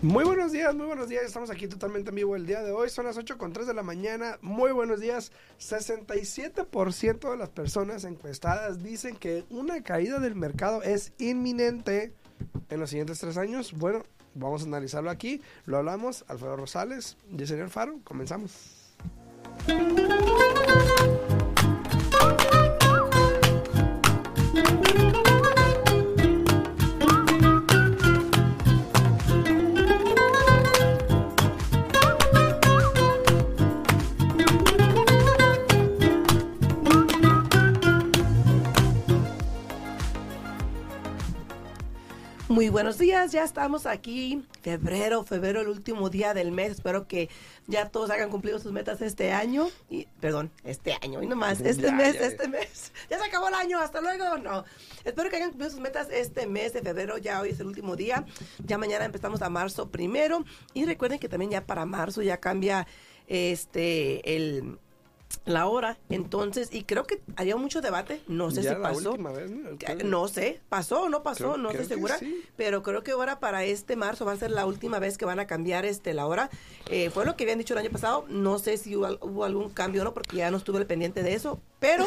Muy buenos días, muy buenos días. Estamos aquí totalmente en vivo el día de hoy. Son las 8 con 3 de la mañana. Muy buenos días. 67% de las personas encuestadas dicen que una caída del mercado es inminente en los siguientes tres años. Bueno, vamos a analizarlo aquí. Lo hablamos. Alfredo Rosales, señor Faro. Comenzamos. Muy buenos días, ya estamos aquí, febrero, febrero, el último día del mes. Espero que ya todos hayan cumplido sus metas este año. Y, perdón, este año, y nomás, este mes, este mes. Ya se acabó el año, hasta luego. No, espero que hayan cumplido sus metas este mes de febrero. Ya hoy es el último día. Ya mañana empezamos a marzo primero. Y recuerden que también ya para marzo ya cambia este el la hora. Entonces, y creo que había mucho debate, no sé si pasó. ¿no? sé, pasó o no pasó, no estoy segura, pero creo que ahora para este marzo va a ser la última vez que van a cambiar este la hora. Eh, fue lo que habían dicho el año pasado, no sé si hubo, algún cambio o no, porque ya no estuve al pendiente de eso, pero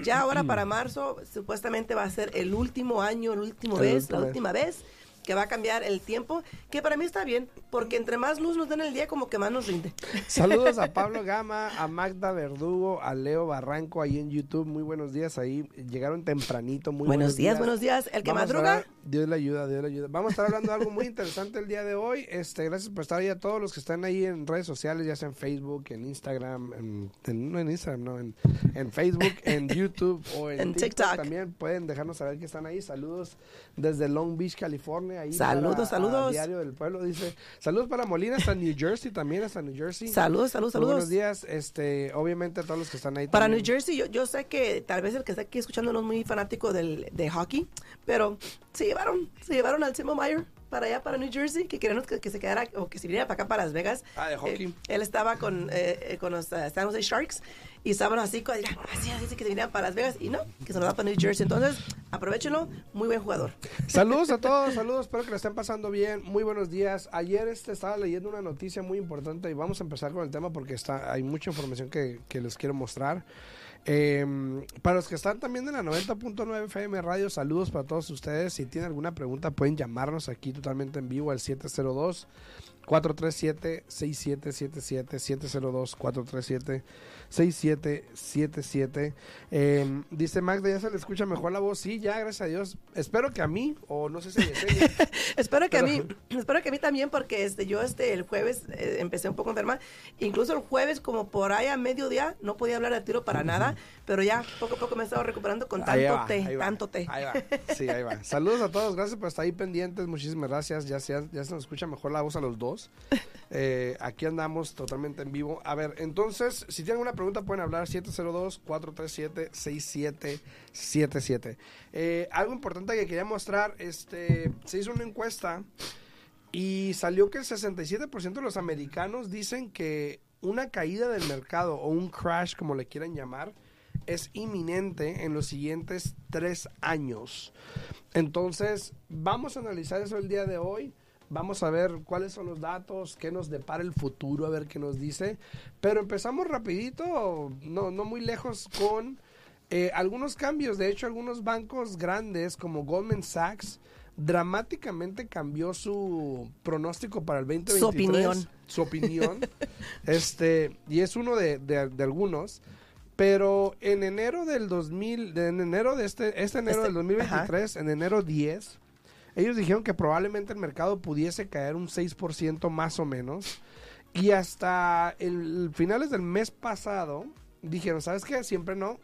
ya ahora para marzo supuestamente va a ser el último año, el último vez, la última vez que va a cambiar el tiempo, que para mí está bien, porque entre más luz nos den el día, como que más nos rinde. Saludos a Pablo Gama, a Magda Verdugo, a Leo Barranco ahí en YouTube. Muy buenos días ahí. Llegaron tempranito. Muy buenos, días, buenos días. El que madruga. Dios le ayuda, Dios le ayuda. Vamos a estar hablando de algo muy interesante el día de hoy. Este, gracias por estar ahí a todos los que están ahí en redes sociales, ya sea en Facebook, en Instagram, en, no en Instagram, no, en, Facebook, en YouTube o en, TikTok. También pueden dejarnos saber que están ahí. Saludos desde Long Beach, California saludos, saludos. Diario del Pueblo dice, saludos para Molina hasta New Jersey también, hasta New Jersey. Saludos, saludos, saludos. Buenos días, este, obviamente a todos los que están ahí. Para New Jersey, yo, yo sé que tal vez el que está aquí escuchando no es muy fanático del, de hockey, pero se llevaron, se llevaron al Timo Meyer para allá, para New Jersey, que queríamos que, se quedara o que se viniera para acá, para Las Vegas. Ah, de hockey. Eh, él estaba con, eh, eh, con los uh, San Jose Sharks y estaban así, así, así que se vinieran para Las Vegas y no, que se nos da para New Jersey. Entonces, aprovechenlo, muy buen jugador. Saludos a todos, saludos, espero que lo estén pasando bien. Muy buenos días. Ayer este, estaba leyendo una noticia muy importante y vamos a empezar con el tema porque está, hay mucha información que, que les quiero mostrar. Em, para los que están también en la 90.9 FM Radio, saludos para todos ustedes. Si tienen alguna pregunta, pueden llamarnos aquí totalmente en vivo al 702 437 6777 702 437 6777. Eh, dice Magda, ya se le escucha mejor la voz. Sí, ya, gracias a Dios. Espero que a mí, o no sé si espero que a mí, espero que a mí también, porque este, yo este, el jueves eh, empecé un poco enferma. Incluso el jueves, como por ahí a mediodía, no podía hablar de tiro para nada, pero ya poco a poco me he estado recuperando con tanto té, tanto té. Ahí va, sí, ahí va. Saludos a todos, gracias por estar ahí pendientes, muchísimas gracias. Ya, ya, ya se nos escucha mejor la voz a los dos. Eh, aquí andamos totalmente en vivo. A ver, entonces, si tienen una pregunta pueden hablar 702-437-6777. Eh, algo importante que quería mostrar, este, se hizo una encuesta y salió que el 67% de los americanos dicen que una caída del mercado o un crash, como le quieran llamar, es inminente en los siguientes tres años. Entonces, vamos a analizar eso el día de hoy. Vamos a ver cuáles son los datos, qué nos depara el futuro, a ver qué nos dice. Pero empezamos rapidito, no, no muy lejos, con eh, algunos cambios. De hecho, algunos bancos grandes como Goldman Sachs dramáticamente cambió su pronóstico para el 2023. Su opinión. Su opinión. este, y es uno de, de, algunos. Pero en enero del 2000, en enero de este, este enero este, del 2023, en enero 10, ellos dijeron que probablemente el mercado pudiese caer un 6% más o menos. Y hasta el finales del mes pasado dijeron, ¿sabes qué? Siempre no.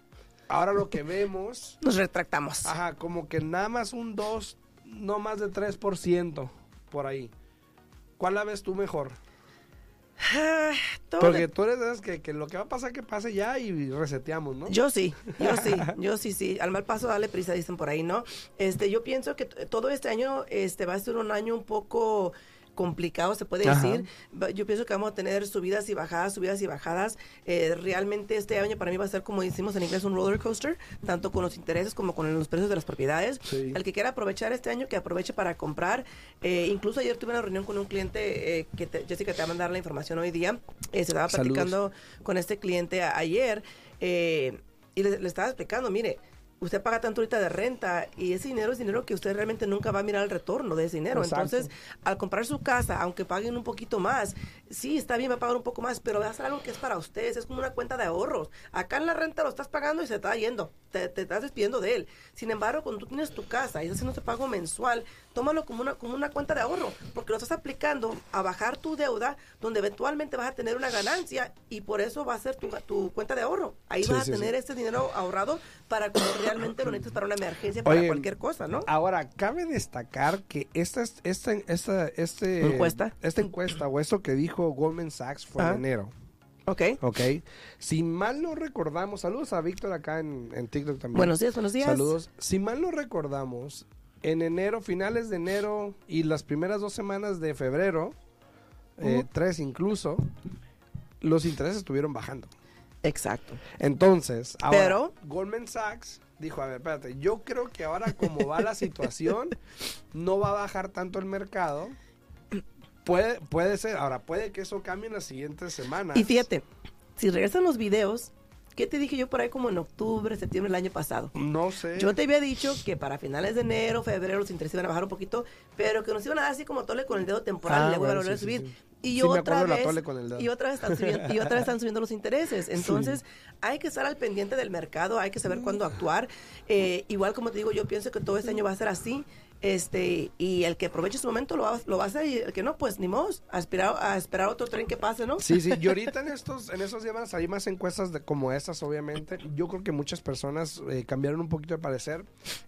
Ahora lo que vemos... Nos retractamos. Ajá, como que nada más un 2, no más de 3% por ahí. ¿Cuál la ves tú mejor? Ah, Porque tú eres de esas que, lo que va a pasar que pase ya y reseteamos, ¿no? Yo sí, yo sí, yo sí, sí. Al mal paso dale prisa, dicen por ahí, ¿no? Este, yo pienso que todo este año este va a ser un año un poco complicado, se puede Ajá. decir. Yo pienso que vamos a tener subidas y bajadas, subidas y bajadas. Eh, realmente este año para mí va a ser, como decimos en inglés, un roller coaster, tanto con los intereses como con los precios de las propiedades. Sí. El que quiera aprovechar este año, que aproveche para comprar. Eh, incluso ayer tuve una reunión con un cliente, eh, que te- Jessica te va a mandar la información hoy día. Eh, se estaba Saludos. platicando con este cliente a- ayer eh, y le, le estaba explicando, mire, usted paga tanto ahorita de renta y ese dinero es dinero que usted realmente nunca va a mirar el retorno de ese dinero. Exacto. Entonces, al comprar su casa, aunque paguen un poquito más, sí, está bien, va a pagar un poco más, pero va a ser algo que es para ustedes, es como una cuenta de ahorros. Acá en la renta lo estás pagando y se está yendo, te, te estás despidiendo de él. Sin embargo, cuando tú tienes tu casa y estás haciendo ese pago mensual, tómalo como una, como una cuenta de ahorro, porque lo estás aplicando a bajar tu deuda, donde eventualmente vas a tener una ganancia y por eso va a ser tu, tu cuenta de ahorro. Ahí Sí, vas sí, a sí. tener ese dinero ahorrado para cuando realmente lo necesites para una emergencia, para Oye, cualquier cosa, ¿no? Ahora, cabe destacar que esta, es- esta, esta, este, ¿Encuesta? esta encuesta o esto que dijo Goldman Sachs fue en Ajá. enero. Ok. Ok. Si mal no recordamos, saludos a Víctor acá en, en TikTok también. Buenos días, buenos días. Saludos. Si mal no recordamos, en enero, finales de enero y las primeras dos semanas de febrero, eh, tres incluso, los intereses estuvieron bajando. Exacto. Entonces, ahora, Pero- Goldman Sachs dijo, a ver, espérate, yo creo que ahora como va la situación, no va a bajar tanto el mercado. Puede, puede ser, ahora puede que eso cambie en las siguientes semanas. Y fíjate, si regresan los videos, ¿qué te dije yo por ahí como en octubre, septiembre del año pasado? No sé. Yo te había dicho que para finales de enero, febrero, los intereses iban a bajar un poquito, pero que nos iban a dar así como tole con el dedo temporal Ah, y luego iban a volver sí, a subir. sí. Y Sí, otra vez, y otra vez están subiendo, y otra vez están subiendo los intereses. Entonces, hay que estar al pendiente del mercado, hay que saber cuándo actuar. Eh, igual como te digo, yo pienso que todo este año va a ser así. Este, y el que aproveche su momento lo va, lo va a hacer y el que no, pues ni modo, a esperar, a esperar otro tren que pase, ¿no? Sí, sí, y ahorita en estos, en esos días hay más encuestas de, como estas, obviamente. Yo creo que muchas personas eh, cambiaron un poquito de parecer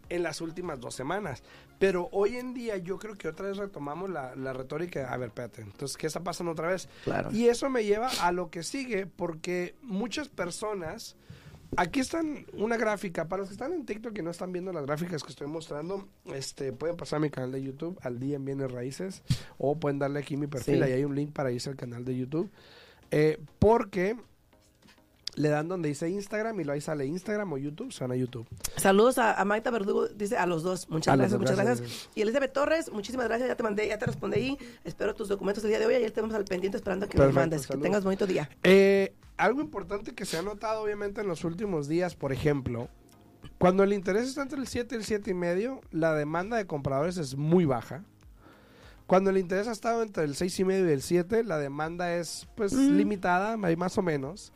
en las últimas dos semanas. Pero hoy en día yo creo que otra vez retomamos la, la retórica. A ver, espérate, entonces, ¿qué está pasando otra vez? Claro. Y eso me lleva a lo que sigue, porque muchas personas... Aquí están una gráfica. Para los que están en TikTok y no están viendo las gráficas que estoy mostrando, este, pueden pasar a mi canal de YouTube, al día en Bienes Raíces, o pueden darle aquí mi perfil, Sí. ahí hay un link para irse al canal de YouTube. Eh, porque le dan donde dice Instagram y lo ahí sale Instagram o YouTube, se van a YouTube. Saludos a, a Maita Verdugo, dice a los dos. Muchas A gracias, muchas gracias, gracias. Y Elizabeth Torres, muchísimas gracias, ya te mandé, ya te respondí ahí. Espero tus documentos el día de hoy. Ayer estamos al pendiente esperando que me Perfecto, mandes. Que tengas bonito día. Eh, algo importante que se ha notado obviamente en los últimos días, por ejemplo, cuando el interés está entre el 7 y el 7 y medio, la demanda de compradores es muy baja. Cuando el interés ha estado entre el 6 y medio y el 7, la demanda es pues Mm. limitada, más o menos.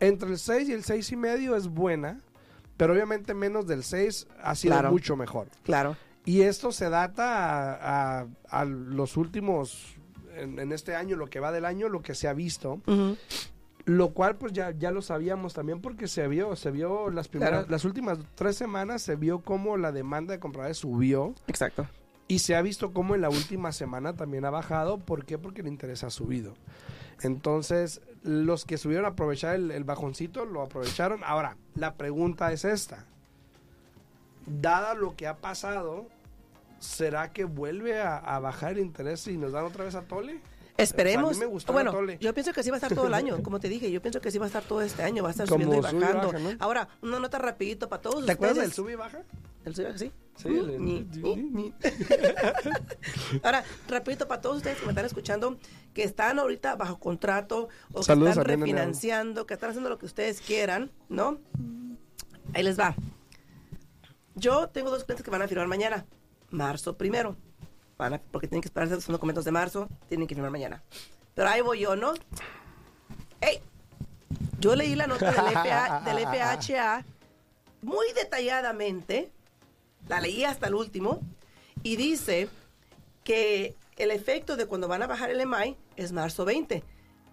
Entre el 6 y el 6 y medio es buena, pero obviamente menos del 6 ha sido Claro. mucho mejor. Claro. Y esto se data a, a- a los últimos, en, en este año, lo que va del año, lo que se ha visto. Ujú. Lo cual pues ya, ya lo sabíamos también porque se vio, se vio las primeras, Claro. las últimas tres semanas se vio cómo la demanda de compradores subió Exacto. y se ha visto cómo en la última semana también ha bajado. ¿Por qué? Porque el interés ha subido. Entonces, los que subieron a aprovechar el, el bajoncito lo aprovecharon. Ahora, la pregunta es esta. Dada lo que ha pasado, ¿será que vuelve a, a bajar el interés y nos dan otra vez a Tole? Esperemos. A mí me gustó bueno, yo pienso que sí va a estar todo el año, como te dije, yo pienso que sí va a estar todo este año, va a estar Como subiendo y bajando. baja, ¿no? Ahora, una nota rapidito para todos ¿Te acuerdas del ustedes. sub y baja? ¿El sube y baja, sí? Sí, el- ni, ni. Ahora, rapidito para todos ustedes que me están escuchando, que están ahorita bajo contrato o que están refinanciando, que están haciendo lo que ustedes quieran, ¿no? Ahí les va. Yo tengo dos clientes que van a firmar mañana, marzo primero. Van a- porque tienen que esperar sus documentos de marzo, tienen que firmar mañana. Pero ahí voy yo, ¿no? ¡Ey! Yo leí la nota del, FA del FHA muy detalladamente, la leí hasta el último, y dice que el efecto de cuando van a bajar el EMI es marzo 20,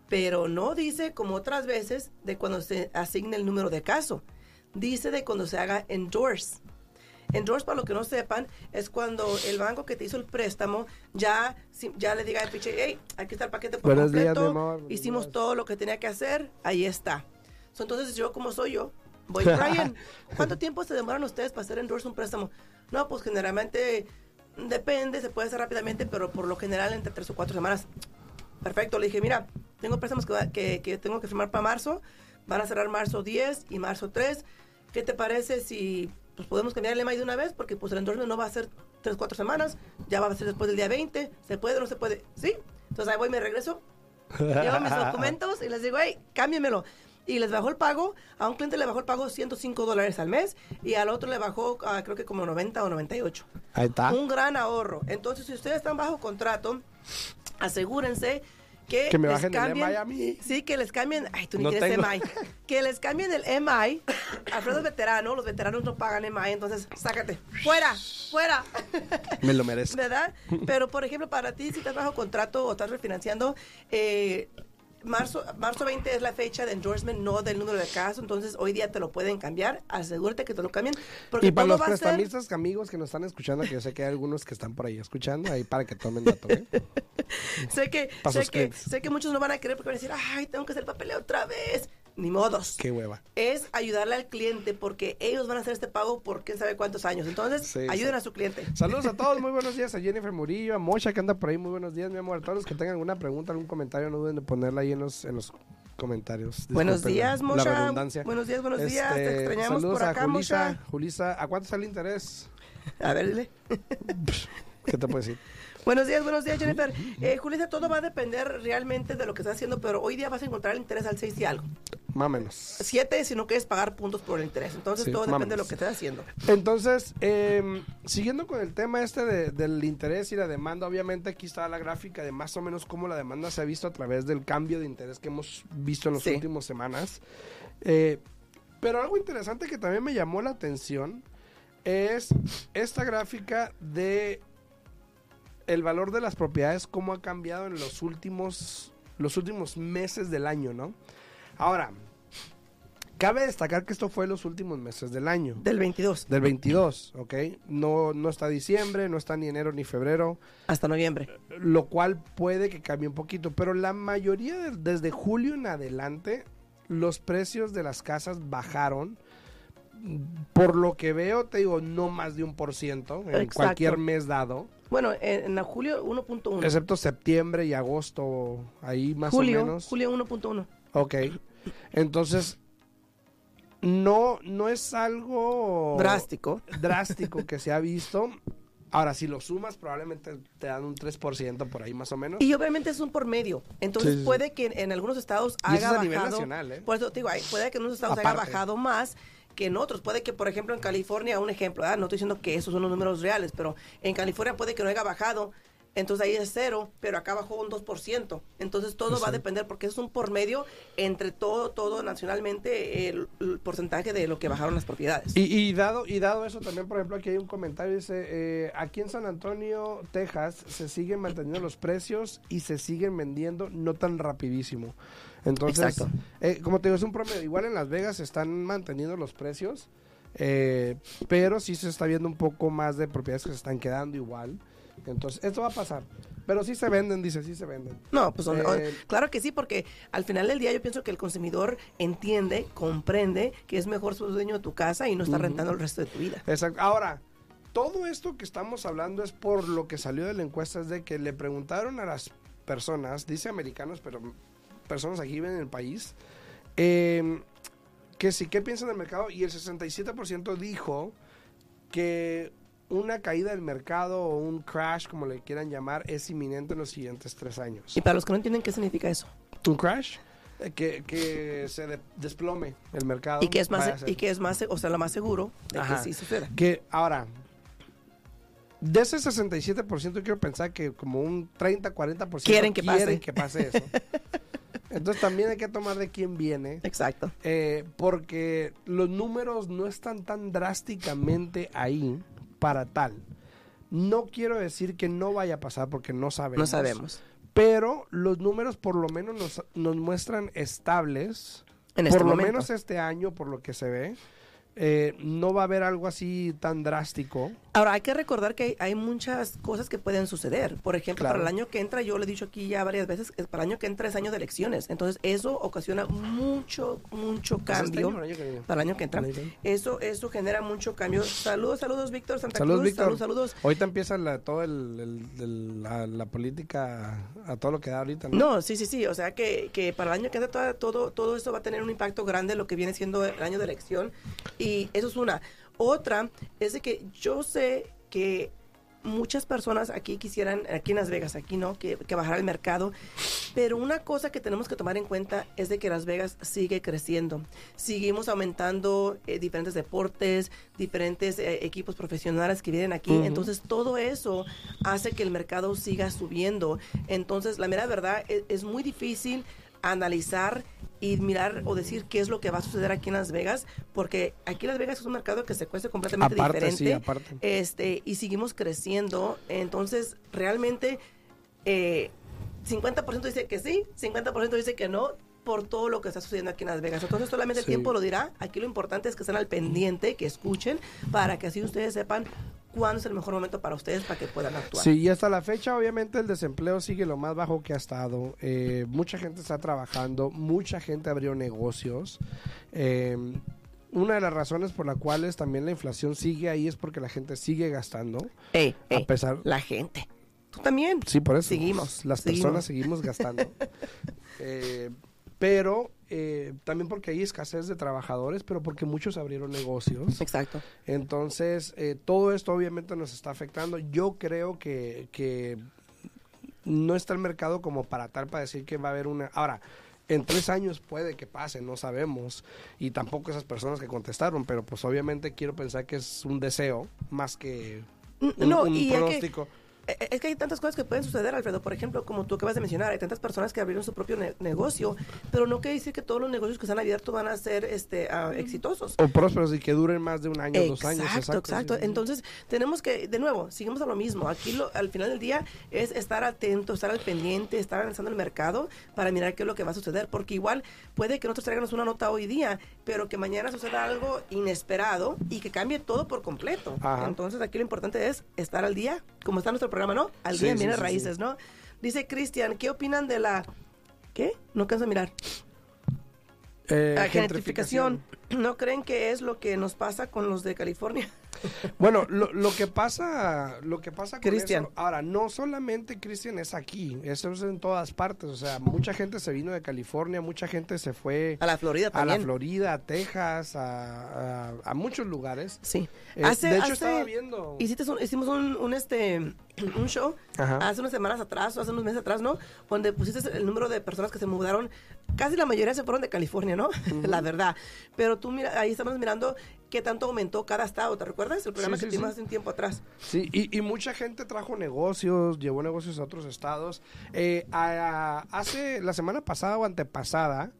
pero no dice como otras veces de cuando se asigne el número de caso, dice de cuando se haga endorse. Endorse, para los que no sepan, es cuando el banco que te hizo el préstamo ya, ya le diga al piche, hey, aquí está el paquete por Buenos completo, amor, hicimos días". todo lo que tenía que hacer, ahí está. So, entonces yo, como soy yo, voy, Brian, ¿cuánto tiempo se demoran ustedes para hacer endorse un préstamo? No, pues generalmente Depende, se puede hacer rápidamente, pero por lo general entre tres o cuatro semanas. Perfecto, le dije, mira, tengo préstamos que, que, que tengo que firmar para marzo, van a cerrar marzo 10 y marzo 3. ¿Qué te parece si pues, podemos cambiar el EMI de una vez? Porque pues el endorsement no va a ser tres, cuatro semanas, ya va a ser después del día 20, ¿se puede o no se puede? Sí, entonces ahí voy, me regreso, llevo mis documentos y les digo, hey, cámbienmelo. Y les bajó el pago, a un cliente le bajó el pago 105 dólares al mes y al otro le bajó ah, creo que como 90 o 98. Ahí está. Un gran ahorro. Entonces, si ustedes están bajo contrato, asegúrense que, Que me les bajen el cambien, EMI a mí. Sí, que les cambien. Ay, tú ni No quieres tengo. EMI. Que les cambien el EMI. Alfredo es veterano, los veteranos no pagan EMI, entonces sácate. ¡Fuera! ¡Fuera! Me lo merezco. ¿Verdad? Pero, por ejemplo, para ti, si estás bajo contrato o estás refinanciando, eh, marzo, marzo 20 es la fecha de endorsement, no del número de caso. Entonces, hoy día te lo pueden cambiar. Asegúrate que te lo cambien. Porque Y para los a ser- prestamistas amigos que nos están escuchando, que yo sé que hay algunos que están por ahí escuchando, ahí para que tomen dato, ¿eh? sé que, sé que, sé que muchos no van a querer porque van a decir, ay, tengo que hacer papeleo otra vez. Ni modos. Qué hueva. Es ayudarle al cliente porque ellos van a hacer este pago por quién sabe cuántos años. Entonces, Sí, ayuden sí. a su cliente. Saludos a todos, muy buenos días a Jennifer Murillo, a Mocha que anda por ahí, muy buenos días, mi amor. A todos los que tengan alguna pregunta, algún comentario, no duden de ponerla ahí en los, en los comentarios. Buenos días, Mocha. Buenos días, buenos días. Te Este, extrañamos saludos por a acá, Julisa, Mocha. Julisa, ¿a cuánto sale el interés? A ver, dile. ¿Qué te puedo decir? Buenos días, buenos días, Jennifer. Eh, Julissa, todo va a depender realmente de lo que estás haciendo, pero hoy día vas a encontrar el interés al 6 y algo. Más o menos. 7 si no quieres pagar puntos por el interés. Entonces, Sí, todo depende de lo que estés haciendo. Entonces, eh, siguiendo con el tema este de- del interés y la demanda, obviamente aquí está la gráfica de más o menos cómo la demanda se ha visto a través del cambio de interés que hemos visto en las Sí. últimas semanas. Eh, pero algo interesante que también me llamó la atención es esta gráfica de el valor de las propiedades, cómo ha cambiado en los últimos, los últimos meses del año, ¿no? Ahora, cabe destacar que esto fue en los últimos meses del año. Del 22 Del 22, ¿ok? No, no está diciembre, no está ni enero ni febrero, hasta noviembre. lo cual puede que cambie un poquito, pero la mayoría de- desde julio en adelante los precios de las casas bajaron. Por lo que veo, te digo, no más de un por ciento en Exacto. cualquier mes dado, Bueno, en, en julio 1.1. excepto septiembre y agosto, ahí más Julio, o menos. julio 1.1. Ok. Entonces, no, no es algo Drástico. drástico que se ha visto. Ahora, si lo sumas, probablemente te dan un 3% por ahí más o menos. Y obviamente es un por medio. Entonces Sí, sí, puede que en, en algunos estados Y eso haga es a nivel bajado. nacional, ¿eh? Por eso te digo, puede que en unos estados haya Aparte. bajado más que en otros. Puede que, por ejemplo, en California, un ejemplo, ¿verdad? no estoy diciendo que esos son los números reales, pero en California puede que no haya bajado. Entonces ahí es cero, pero acá bajó un 2%. Entonces todo va a depender porque es un por medio entre todo, todo nacionalmente el, el porcentaje de lo que bajaron las propiedades. Y, y dado y dado eso también, por ejemplo, aquí hay un comentario dice eh, aquí en San Antonio, Texas, se siguen manteniendo los precios y se siguen vendiendo no tan rapidísimo. Entonces, Exacto. eh, como te digo, es un promedio. Igual en Las Vegas se están manteniendo los precios, eh, pero sí se está viendo un poco más de propiedades que se están quedando igual. Entonces, esto va a pasar. Pero sí se venden, dice, sí se venden. No, pues Eh, claro que sí, porque al final del día yo pienso que el consumidor entiende, comprende que es mejor ser dueño de tu casa y no estar Ujú. rentando el resto de tu vida. Exacto. Ahora, todo esto que estamos hablando es por lo que salió de la encuesta, es de que le preguntaron a las personas, dice americanos, pero personas aquí viven en el país, eh, que sí, ¿qué piensan del mercado? Y el 67% dijo que una caída del mercado o un crash, como le quieran llamar, es inminente en los siguientes tres años. Y para los que no entienden qué significa eso. ¿Un crash? Eh, Que, que se de- desplome el mercado. Y que es más, y que es más, o sea, lo más seguro de Ajá. que sí suceda. Que ahora, de ese 67% quiero pensar que como un 30-40% Quieren que pase. que pase eso. Entonces también hay que tomar de quién viene. Exacto. eh, porque los números no están tan drásticamente ahí para tal. No quiero decir que no vaya a pasar porque no sabemos. No sabemos. Pero los números por lo menos nos, nos muestran estables En por este lo momento. menos este año, por lo que se ve, eh, no va a haber algo así tan drástico. Ahora, hay que recordar que hay, hay muchas cosas que pueden suceder. Por ejemplo, Claro. para el año que entra, yo lo he dicho aquí ya varias veces, para el año que entra es año de elecciones. Entonces, eso ocasiona mucho, mucho ¿Es este cambio. año el? Para el año que entra. Eso, eso genera mucho cambio. Saludos, saludos, Víctor Santa Saludos, Cruz. Víctor. Saludos, saludos. Ahorita empieza la, todo el, el- el- la, la política a todo lo que da ahorita, ¿no? No, sí, sí, sí. O sea que, que para el año que entra todo, todo, todo esto va a tener un impacto grande en lo que viene siendo el año de elección. Y eso es una. Otra es de que yo sé que muchas personas aquí quisieran, aquí en Las Vegas, aquí no, que, que bajara el mercado. Pero una cosa que tenemos que tomar en cuenta es de que Las Vegas sigue creciendo. Seguimos aumentando eh, diferentes deportes, diferentes eh, equipos profesionales que vienen aquí. Entonces, todo eso hace que el mercado siga subiendo. Entonces, la mera verdad es, es muy difícil analizar y mirar o decir qué es lo que va a suceder aquí en Las Vegas, porque aquí Las Vegas es un mercado que se cuesta completamente Aparte, diferente. sí, aparte. Este, y seguimos creciendo. Entonces, realmente, eh, 50% dice que sí, 50% dice que no por todo lo que está sucediendo aquí en Las Vegas. Entonces, solamente el Sí. tiempo lo dirá. Aquí lo importante es que estén al pendiente, que escuchen, para que así ustedes sepan cuándo es el mejor momento para ustedes para que puedan actuar. Sí, y hasta la fecha obviamente el desempleo sigue lo más bajo que ha estado. Eh, mucha gente está trabajando, mucha gente abrió negocios. Eh, una de las razones por las cuales también la inflación sigue ahí es porque la gente sigue gastando. Ey, A pesar... la gente. Tú también. Sí, por eso. Seguimos, Las seguimos. personas seguimos gastando. Eh, pero eh, también porque hay escasez de trabajadores, pero porque muchos abrieron negocios. Exacto. Entonces, eh, todo esto obviamente nos está afectando. Yo creo que, que no está el mercado como para tal para decir que va a haber una... Ahora, en tres años puede que pase, no sabemos. Y tampoco esas personas que contestaron, pero pues obviamente quiero pensar que es un deseo más que un, No, un y que- pronóstico. Es que hay tantas cosas que pueden suceder, Alfredo. Por ejemplo, como tú acabas de mencionar, hay tantas personas que abrieron su propio ne- negocio, pero no quiere decir que todos los negocios que están abiertos van a ser este, ah, exitosos. O prósperos y que duren más de un año, dos años. Exacto, exacto. Entonces, tenemos que, de nuevo, seguimos a lo mismo. Aquí lo- al final del día es estar atento, estar al pendiente, estar analizando el mercado para mirar qué es lo que va a suceder. Porque igual puede que nosotros traigamos una nota hoy día, pero que mañana suceda algo inesperado y que cambie todo por completo. Ajá. Entonces, aquí lo importante es estar al día, como está nuestro programa, ¿no? Al sí, viene raíces, ¿no? Dice Cristian, ¿qué opinan de la... ¿Qué? No canso de mirar. Eh, La gentrificación. ¿No creen que es lo que nos pasa con los de California? Bueno, lo, lo que pasa, lo que pasa con Cristian. eso- ahora no solamente Cristian es aquí, eso es en todas partes, o sea, mucha gente se vino de California, mucha gente se fue A la Florida a la también. Florida, a Texas, a, a- a muchos lugares. Sí. Eh, Hace- de hecho hace- estaba viendo. Hiciste un- hicimos un, un, este un show Ajá. hace unas semanas atrás o hace unos meses atrás, ¿no? Donde pusiste el número de personas que se mudaron, casi la mayoría se fueron de California, ¿no? la verdad. Pero tú mira, ahí estamos mirando qué tanto aumentó cada estado, ¿te recuerdas? El programa Sí, que sí, tuvimos sí. hace un tiempo atrás. Sí, y, y mucha gente trajo negocios, llevó negocios a otros estados. Eh, a- a- hace la semana pasada o antepasada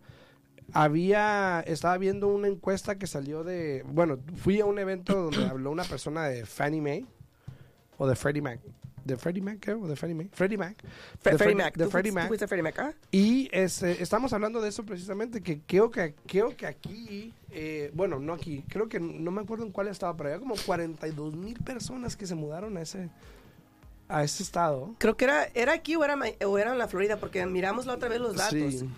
había estaba viendo una encuesta que salió de, bueno, fui a un evento donde habló una persona de Fannie Mae o de Freddie Mac, de Freddie Mac, creo, o de Fannie Mae, Freddie Mac, de Freddie Fred- Mac. de ¿Tú Freddie Mac. fuiste Freddie Mac, ah? Y este, estamos hablando de eso precisamente, que creo que, creo que aquí, eh, bueno, no aquí, creo que no me acuerdo en cuál estado, pero había como 42 mil personas que se mudaron a ese, a ese estado. Creo que era, era aquí o era, o era en la Florida, porque miramos la otra vez los datos. Sí.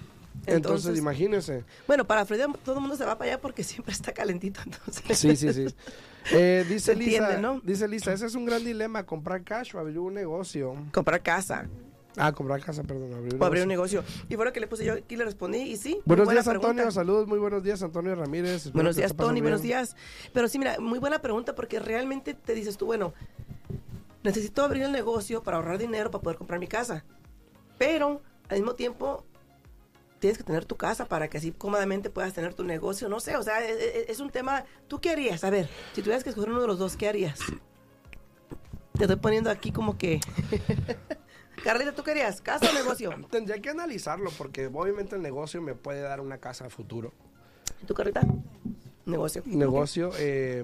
Entonces, Entonces- imagínense. Bueno, para Florida todo el mundo se va para allá porque siempre está calentito, entonces. Sí, sí, sí. Eh, dice entiende, Lisa, ¿no? dice Lisa, ese es un gran dilema, comprar cash o abrir un negocio. Comprar casa Ah, comprar casa, perdón, abrir un o abrir un negocio. Y fue lo que le puse yo aquí, le respondí y sí. Buenos días, Antonio. pregunta. Saludos, muy buenos días, Antonio Ramírez. Espero Buenos días, Tony, buenos días. Pero sí, mira, muy buena pregunta porque realmente te dices tú, bueno, necesito abrir el negocio para ahorrar dinero para poder comprar mi casa. Pero al mismo tiempo tienes que tener tu casa para que así cómodamente puedas tener tu negocio. No sé, o sea, es, es- es un tema. ¿Tú qué harías? A ver, si tuvieras que escoger uno de los dos, ¿qué harías? Te estoy poniendo aquí como que. Carlita, ¿tú qué harías? ¿Casa o negocio? Tendría que analizarlo porque obviamente el negocio me puede dar una casa a futuro. ¿Tú, Carlita? Negocio. Negocio, eh,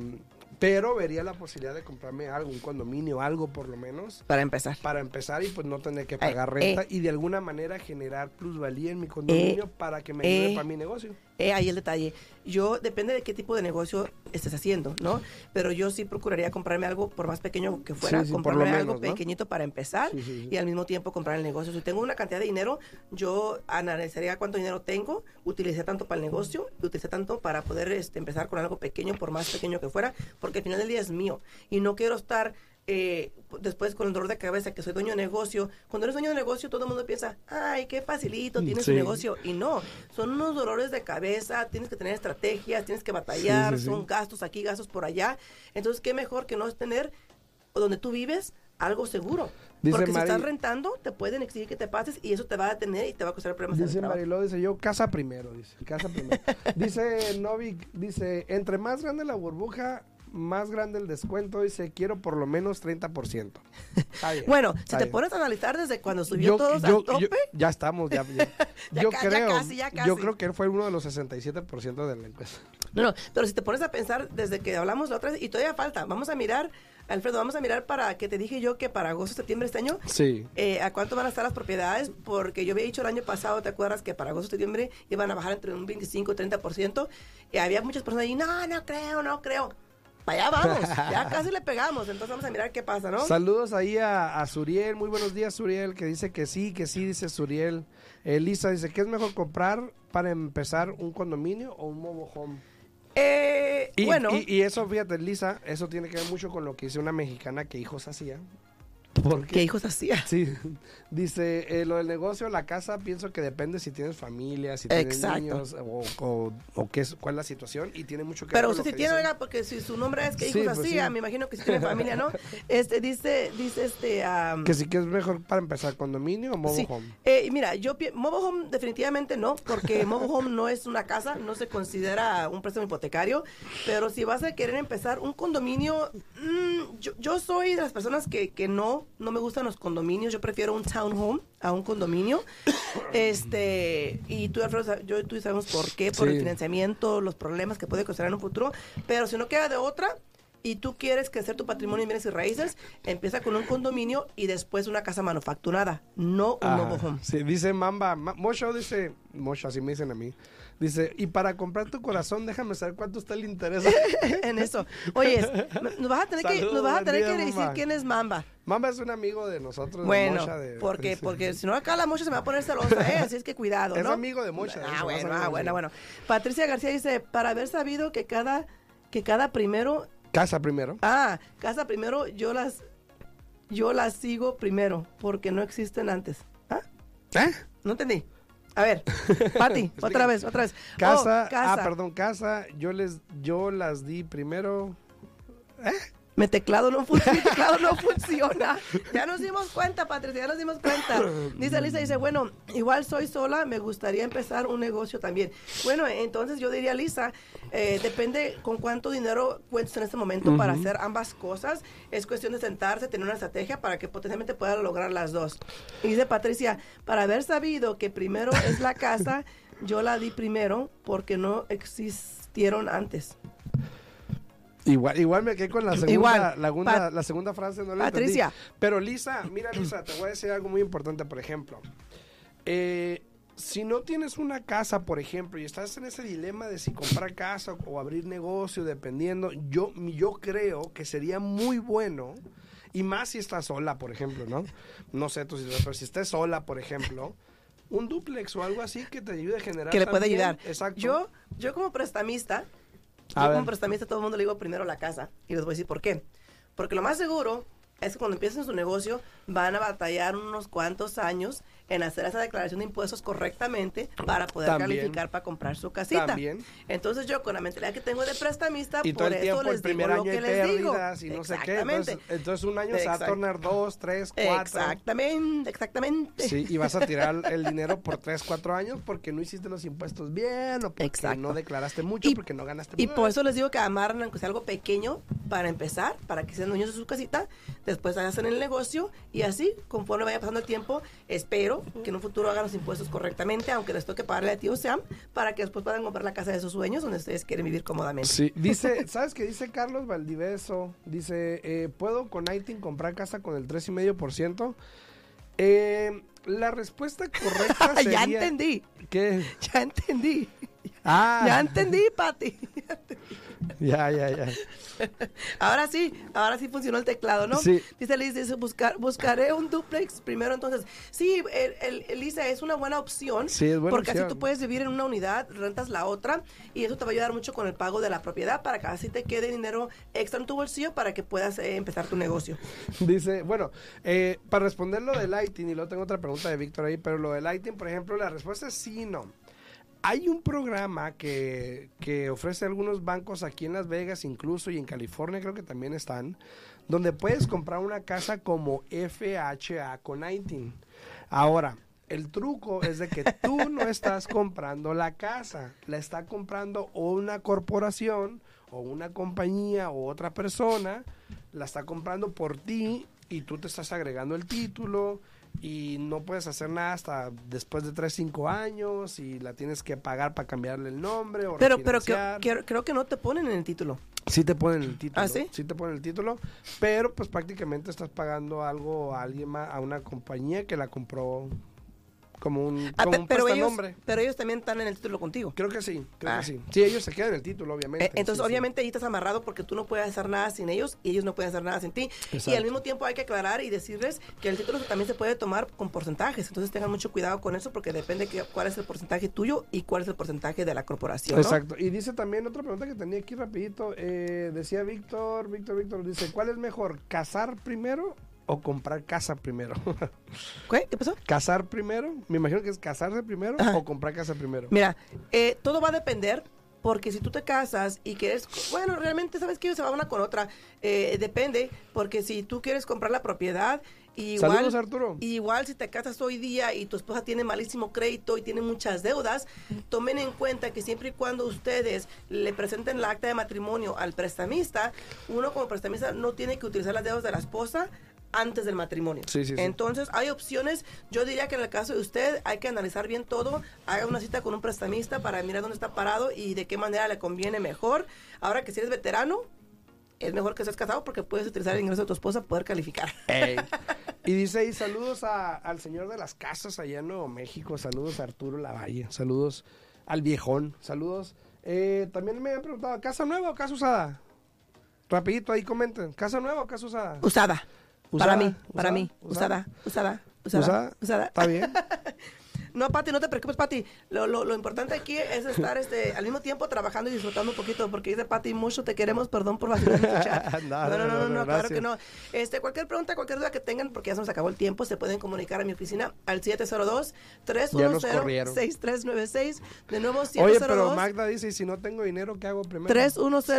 pero vería la posibilidad de comprarme algo, un condominio, algo por lo menos. Para empezar. Para empezar y pues no tener que pagar renta eh. y de alguna manera generar plusvalía en mi condominio para que me ayude eh. para mi negocio. Eh, ahí el detalle. Yo, depende de qué tipo de negocio estés haciendo, ¿no? Pero yo sí procuraría comprarme algo, por más pequeño que fuera, Sí, sí, por comprarme algo pequeñito para empezar Sí, y al mismo tiempo comprar el negocio. Si tengo una cantidad de dinero, yo analizaría cuánto dinero tengo, utilicé tanto para el negocio, utilicé tanto para poder este, empezar con algo pequeño, por más pequeño que fuera, porque al final del día es mío. Y no quiero estar eh, después con el dolor de cabeza que soy dueño de negocio. Cuando eres dueño de negocio, todo el mundo piensa, ay, qué facilito, tienes Sí. un negocio. Y no, son unos dolores de cabeza, tienes que tener estrategias, tienes que batallar, Sí, sí, sí. son gastos aquí, gastos por allá. Entonces, qué mejor que no es tener donde tú vives algo seguro. Dice Porque si estás rentando, te pueden exigir que te pases y eso te va a detener y te va a costar problemas Dice. Mariló, dice yo, casa primero, dice, casa primero. dice Novik, dice, entre más grande la burbuja, más grande el descuento, dice, quiero por lo menos 30%. Está bien, Bueno, si está te bien. pones a analizar desde cuando subió todos yo- al tope, yo- ya estamos, ya, ya. Ya yo ca- ya creo, casi, ya yo casi. creo que él fue uno de los 67% de la encuesta. No, no, pero si te pones a pensar desde que hablamos la otra vez, y todavía falta, vamos a mirar, Alfredo, vamos a mirar para que te dije yo que para agosto, septiembre este año, Sí. eh, a cuánto van a estar las propiedades, porque yo había dicho el año pasado, ¿te acuerdas? Que para agosto, septiembre iban a bajar entre un 25 y 30%, y había muchas personas ahí, no, no creo, no creo. Para allá vamos, ya casi le pegamos, entonces vamos a mirar qué pasa, ¿no? Saludos ahí a, a Suriel, muy buenos días Suriel, que dice que sí, que sí, dice Suriel. Elisa dice, ¿qué es mejor comprar para empezar un condominio o un mobile home? Eh, Y, bueno, y, y eso, fíjate, Lisa, eso tiene que ver mucho con lo que dice una mexicana que hijos hacía. Porque, ¿qué hijos hacía? Sí, dice, eh, lo del negocio, la casa, pienso que depende si tienes familia, si tienes Exacto. niños o, o, o qué es, cuál es la situación y tiene mucho que Pero ver usted que tiene, oiga, porque si su nombre es que Sí, hijos pues hacía, sí. me imagino que sí tiene familia, ¿no? Este, dice, dice este... am, Que sí que es mejor para empezar condominio o mobile Sí. home. Eh, mira, yo mobile home definitivamente no, porque mobile home no es una casa, no se considera un préstamo hipotecario, pero si vas a querer empezar un condominio, mm, yo, yo soy de las personas que, que no, no me gustan los condominios, yo prefiero un townhome a un condominio, este, y tú, Alfredo, yo y tú sabemos por qué, por Sí. el financiamiento, los problemas que puede causar en un futuro, pero si no queda de otra, y tú quieres crecer tu patrimonio en bienes y raíces, empieza con un condominio y después una casa manufacturada, no un Ajá. mobile home. Sí, dice Mamba, Ma- Mocho dice, Mocho, así me dicen a mí. Dice, y para comprar tu corazón, déjame saber cuánto está el interés. en eso. Oye, nos vas a tener que, Saludos, nos vas a buen tener día, que decir quién es Mamba. Mamba es un amigo de nosotros. de Bueno, Mocha, de- porque, porque si no acá la mocha se me va a poner celosa, ¿eh? Así es que cuidado, Es ¿no? amigo de Mocha, de Ah, bueno, ah, bueno, bueno. Patricia García dice, para haber sabido que cada, que cada primero, Casa primero. ah, casa primero, yo las, yo las sigo primero, porque no existen antes. ¿Ah? ¿Eh? No entendí. A ver, Pati, otra vez, otra vez. Oh, Casa, casa. ah, perdón, casa, yo les, yo las di primero. ¿Eh? Mi teclado no, fun- mi teclado no funciona. Ya nos dimos cuenta, Patricia, ya nos dimos cuenta. Dice Lisa, dice, bueno, igual soy sola, me gustaría empezar un negocio también. Bueno, entonces yo diría, Lisa, eh, depende con cuánto dinero cuentes en este momento para hacer ambas cosas. Es cuestión de sentarse, tener una estrategia para que potencialmente pueda lograr las dos. Y dice Patricia, para haber sabido que primero es la casa, yo la di primero porque no existieron antes. Igual, igual me quedé con la segunda, Igual. la, segunda, Pat- la segunda frase, no la Patricia. entendí. Pero Lisa, mira Lisa, te voy a decir algo muy importante, por ejemplo. Eh, si no tienes una casa, por ejemplo, y estás en ese dilema de si comprar casa o abrir negocio, dependiendo, yo, yo creo que sería muy bueno, y más si estás sola, por ejemplo, ¿no? No sé tu situación, pero si estás sola, por ejemplo, un duplex o algo así que te ayude a generar. que le puede ayudar. Exacto. Yo, yo como prestamista, A yo ver. como prestamista a todo el mundo le digo primero la casa. Y les voy a decir por qué. Porque lo más seguro es que cuando empiecen su negocio van a batallar unos cuantos años en hacer esa declaración de impuestos correctamente para poder También. calificar para comprar su casita. También. Entonces yo con la mentalidad que tengo de prestamista, Y todo por el eso tiempo, les el primer digo año lo que les digo. y no sé qué. Exactamente. Entonces, entonces un año se va a tornar dos, tres, cuatro. Exactamente, exactamente. Sí, y vas a tirar el dinero por tres, cuatro años porque no hiciste los impuestos bien o porque Exacto. no declaraste mucho, Y- porque no ganaste Y mucho. por eso les digo que amarran, aunque sea algo pequeño, para empezar, para que sean dueños de su casita, después hacen el negocio y así, conforme vaya pasando el tiempo, espero que en un futuro hagan los impuestos correctamente, aunque les toque pagarle a tío Sam, para que después puedan comprar la casa de sus sueños donde ustedes quieren vivir cómodamente. Sí, dice, ¿sabes qué dice Carlos Valdiveso? Dice, eh, ¿puedo con ITIN comprar casa con el 3,5%? Eh, la respuesta correcta sería... ya entendí. ¿Qué? Ya entendí. Ah. Ya entendí, Pati. Ya, ya, ya. Ahora sí, ahora sí funcionó el teclado, ¿no? Sí. Dice Liz, dice, buscar, buscaré un duplex primero. Entonces, sí, el, es una buena opción. Sí, es buena Porque opción. así tú puedes vivir en una unidad, rentas la otra, y eso te va a ayudar mucho con el pago de la propiedad para que así te quede dinero extra en tu bolsillo para que puedas eh, empezar tu negocio. Dice, bueno, eh, para responder lo del ITIN, y luego tengo otra pregunta de Víctor ahí, pero lo del ITIN, por ejemplo, la respuesta es sí y no. Hay un programa que, que ofrece algunos bancos aquí en Las Vegas, incluso, y en California creo que también están, donde puedes comprar una casa como FHA con ITIN. Ahora, el truco es de que tú no estás comprando la casa, la está comprando o una corporación o una compañía o otra persona, la está comprando por ti y tú te estás agregando el título y no puedes hacer nada hasta después de 3, 5 años y la tienes que pagar para cambiarle el nombre o Pero, pero que- creo que no te ponen en el título. Sí te ponen el título. ¿Ah, sí? te ponen el título, pero pues prácticamente estás pagando algo a alguien más, a una compañía que la compró como un, Ah, como pe- un pero, ellos, pero ellos también están en el título contigo. Creo que sí, creo Ah. que sí. Sí, ellos se quedan en el título, obviamente. Eh, Entonces, Sí, sí. obviamente, ahí estás amarrado porque tú no puedes hacer nada sin ellos y ellos no pueden hacer nada sin ti. Y al mismo tiempo hay que aclarar y decirles que el título también se puede tomar con porcentajes. Entonces, tengan mucho cuidado con eso porque depende que, cuál es el porcentaje tuyo y cuál es el porcentaje de la corporación. ¿no? Exacto. Y dice también otra pregunta que tenía aquí rapidito. eh, decía Víctor, Víctor, Víctor, dice, ¿cuál es mejor, casar primero o comprar casa primero? ¿Qué? ¿Qué pasó? ¿Casar primero? Me imagino que es casarse primero Ajá. o comprar casa primero. Mira, eh, todo va a depender porque si tú te casas y quieres, bueno, realmente sabes que se va una con otra, Eh, depende, porque si tú quieres comprar la propiedad, igual, Saludos, Arturo. igual si te casas hoy día y tu esposa tiene malísimo crédito y tiene muchas deudas, tomen en cuenta que siempre y cuando ustedes le presenten el acta de matrimonio al prestamista, uno como prestamista no tiene que utilizar las deudas de la esposa antes del matrimonio. Sí, sí, sí. Entonces, hay opciones. Yo diría que en el caso de usted hay que analizar bien todo. Haga una cita con un prestamista para mirar dónde está parado y de qué manera le conviene mejor. Ahora que si eres veterano, es mejor que estés casado porque puedes utilizar el ingreso de tu esposa para poder calificar. Ey. Y dice ahí, saludos a- al señor de las casas allá en Nuevo México, saludos a Arturo Lavalle, saludos al viejón, saludos. Eh, también me han preguntado, ¿casa nueva o casa usada? Rapidito ahí comenten, ¿casa nueva o casa usada? Usada. Usada, para mí, usada, para mí. usada. Usada, usada, usada, usada. ¿Está bien? No, Pati, no te preocupes, Pati. Lo, lo, lo importante aquí es estar este, al mismo tiempo trabajando y disfrutando un poquito, porque dice Pati, mucho te queremos, perdón por vacilar tu chat. No, No, no, no, no, no, claro que no. Este, cualquier pregunta, cualquier duda que tengan, porque ya se nos acabó el tiempo, se pueden comunicar a mi oficina al 702-310-6396. corrieron. De nuevo, Oye, pero 702 Magda dice, ¿y si no tengo dinero, ¿qué hago primero?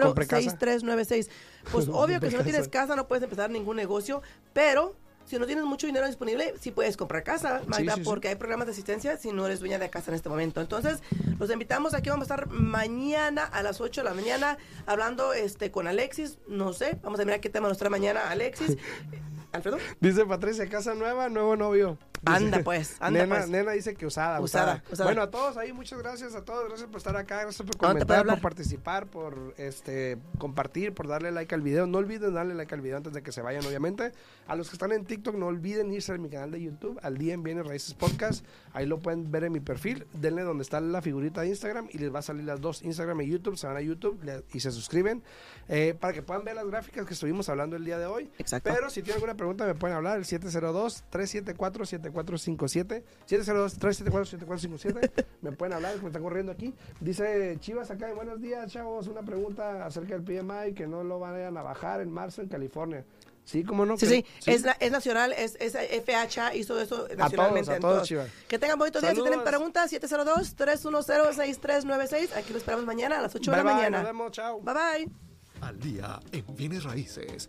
Compré casa. 310-6396. Pues obvio que si no tienes casa no puedes empezar ningún negocio, pero si no tienes mucho dinero disponible, sí puedes comprar casa, Magda, sí, sí. porque hay programas de asistencia si no eres dueña de casa en este momento. Entonces, los invitamos aquí, vamos a estar mañana a las 8 de la mañana hablando este con Alexis, no sé, vamos a mirar qué tema nos trae mañana Alexis. Alfredo. Dice Patricia, casa nueva, nuevo novio. Anda, pues, anda, nena, pues. Nena dice que usada, Usada, usada, usada. Bueno, a todos ahí, muchas gracias a todos. Gracias por estar acá, gracias por ¿Dónde te puede comentar, por participar, por este compartir, por darle like al video. No olviden darle like al video antes de que se vayan, obviamente. A los que están en TikTok, no olviden irse a mi canal de YouTube, al día en Bienes Raíces Podcast. Ahí lo pueden ver en mi perfil. Denle donde está la figurita de Instagram y les va a salir las dos, Instagram y YouTube. Se van a YouTube le- y se suscriben eh, para que puedan ver las gráficas que estuvimos hablando el día de hoy. Exacto. Pero si tienen alguna pregunta me pueden hablar el 702-374-7457. 702-374-7457. me pueden hablar, me está corriendo aquí. Dice Chivas acá, buenos días, chavos. Una pregunta acerca del PMI que no lo vayan a bajar en marzo en California. Sí, ¿cómo no? Sí, sí, Es, es nacional, es, es FHA, hizo eso nacionalmente. a todos, todos. Chivas. Que tengan bonito día. Si tienen preguntas, 702-310-6396. Aquí lo esperamos mañana a las 8 de la bye, mañana. Nos vemos, chao. Bye bye. Al día en bienes raíces